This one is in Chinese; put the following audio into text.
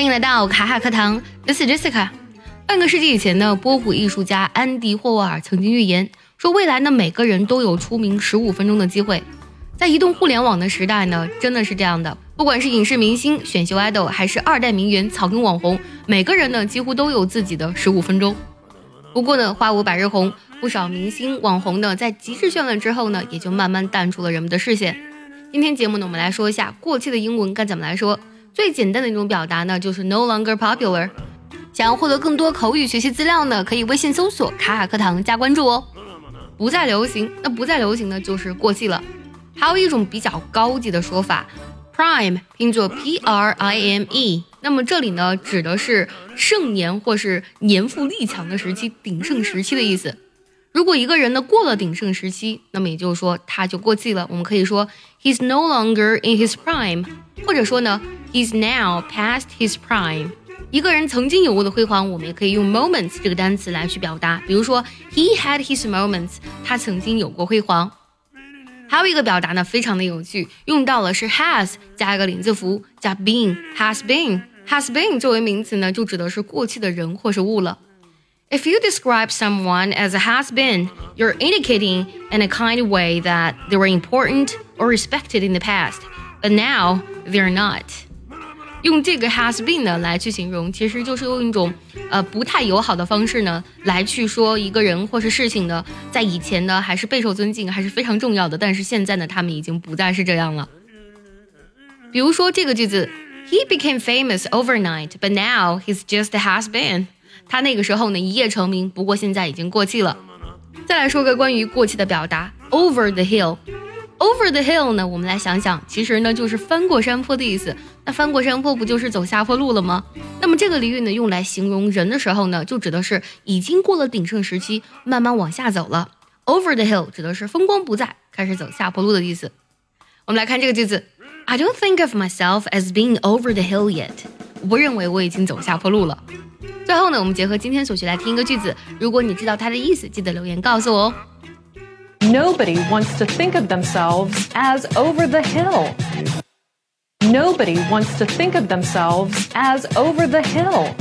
欢迎来到卡卡课堂，This is Jessica。半个世纪以前呢，波普艺术家安迪霍沃尔曾经预言说，未来呢每个人都有出名十五分钟的机会。在移动互联网的时代呢，真的是这样的。不管是影视明星、选秀 idol，还是二代名媛、草根网红，每个人呢几乎都有自己的十五分钟。不过呢，花无百日红，不少明星网红呢在极致绚烂之后呢，也就慢慢淡出了人们的视线。今天节目呢，我们来说一下过气的英文该怎么来说。最简单的一种表达呢，就是 no longer popular。想要获得更多口语学习资料呢，可以微信搜索“卡卡课堂”加关注哦。不再流行，那不再流行呢，就是过气了。还有一种比较高级的说法，prime 拼作 p r i m e，那么这里呢，指的是盛年或是年富力强的时期，鼎盛时期的意思。如果一个人呢过了鼎盛时期，那么也就是说他就过气了。我们可以说 he's no longer in his prime，或者说呢。He's now past his prime。一个人曾经有过的辉煌，我们也可以用 moments 这个单词来去表达。比如说，He had his moments，他曾经有过辉煌。还有一个表达呢，非常的有趣，用到了是 has 加一个连字符加 been，has been，has been 作为名词呢，就指的是过去的人或是物了。If you describe someone as a has been, you're indicating in a kind of way that they were important or respected in the past, but now they're not. 用这个 has been 呢来去形容，其实就是用一种呃不太友好的方式呢来去说一个人或是事情呢，在以前呢还是备受尊敬，还是非常重要的，但是现在呢他们已经不再是这样了。比如说这个句子，He became famous overnight, but now he's just has been。他那个时候呢一夜成名，不过现在已经过气了。再来说个关于过气的表达，over the hill。Over the hill 呢？我们来想想，其实呢就是翻过山坡的意思。那翻过山坡不就是走下坡路了吗？那么这个俚语呢，用来形容人的时候呢，就指的是已经过了鼎盛时期，慢慢往下走了。Over the hill 指的是风光不再，开始走下坡路的意思。我们来看这个句子：I don't think of myself as being over the hill yet。我不认为我已经走下坡路了。最后呢，我们结合今天所学来听一个句子，如果你知道它的意思，记得留言告诉我哦。Nobody wants to think of themselves as over the hill. Nobody wants to think of themselves as over the hill.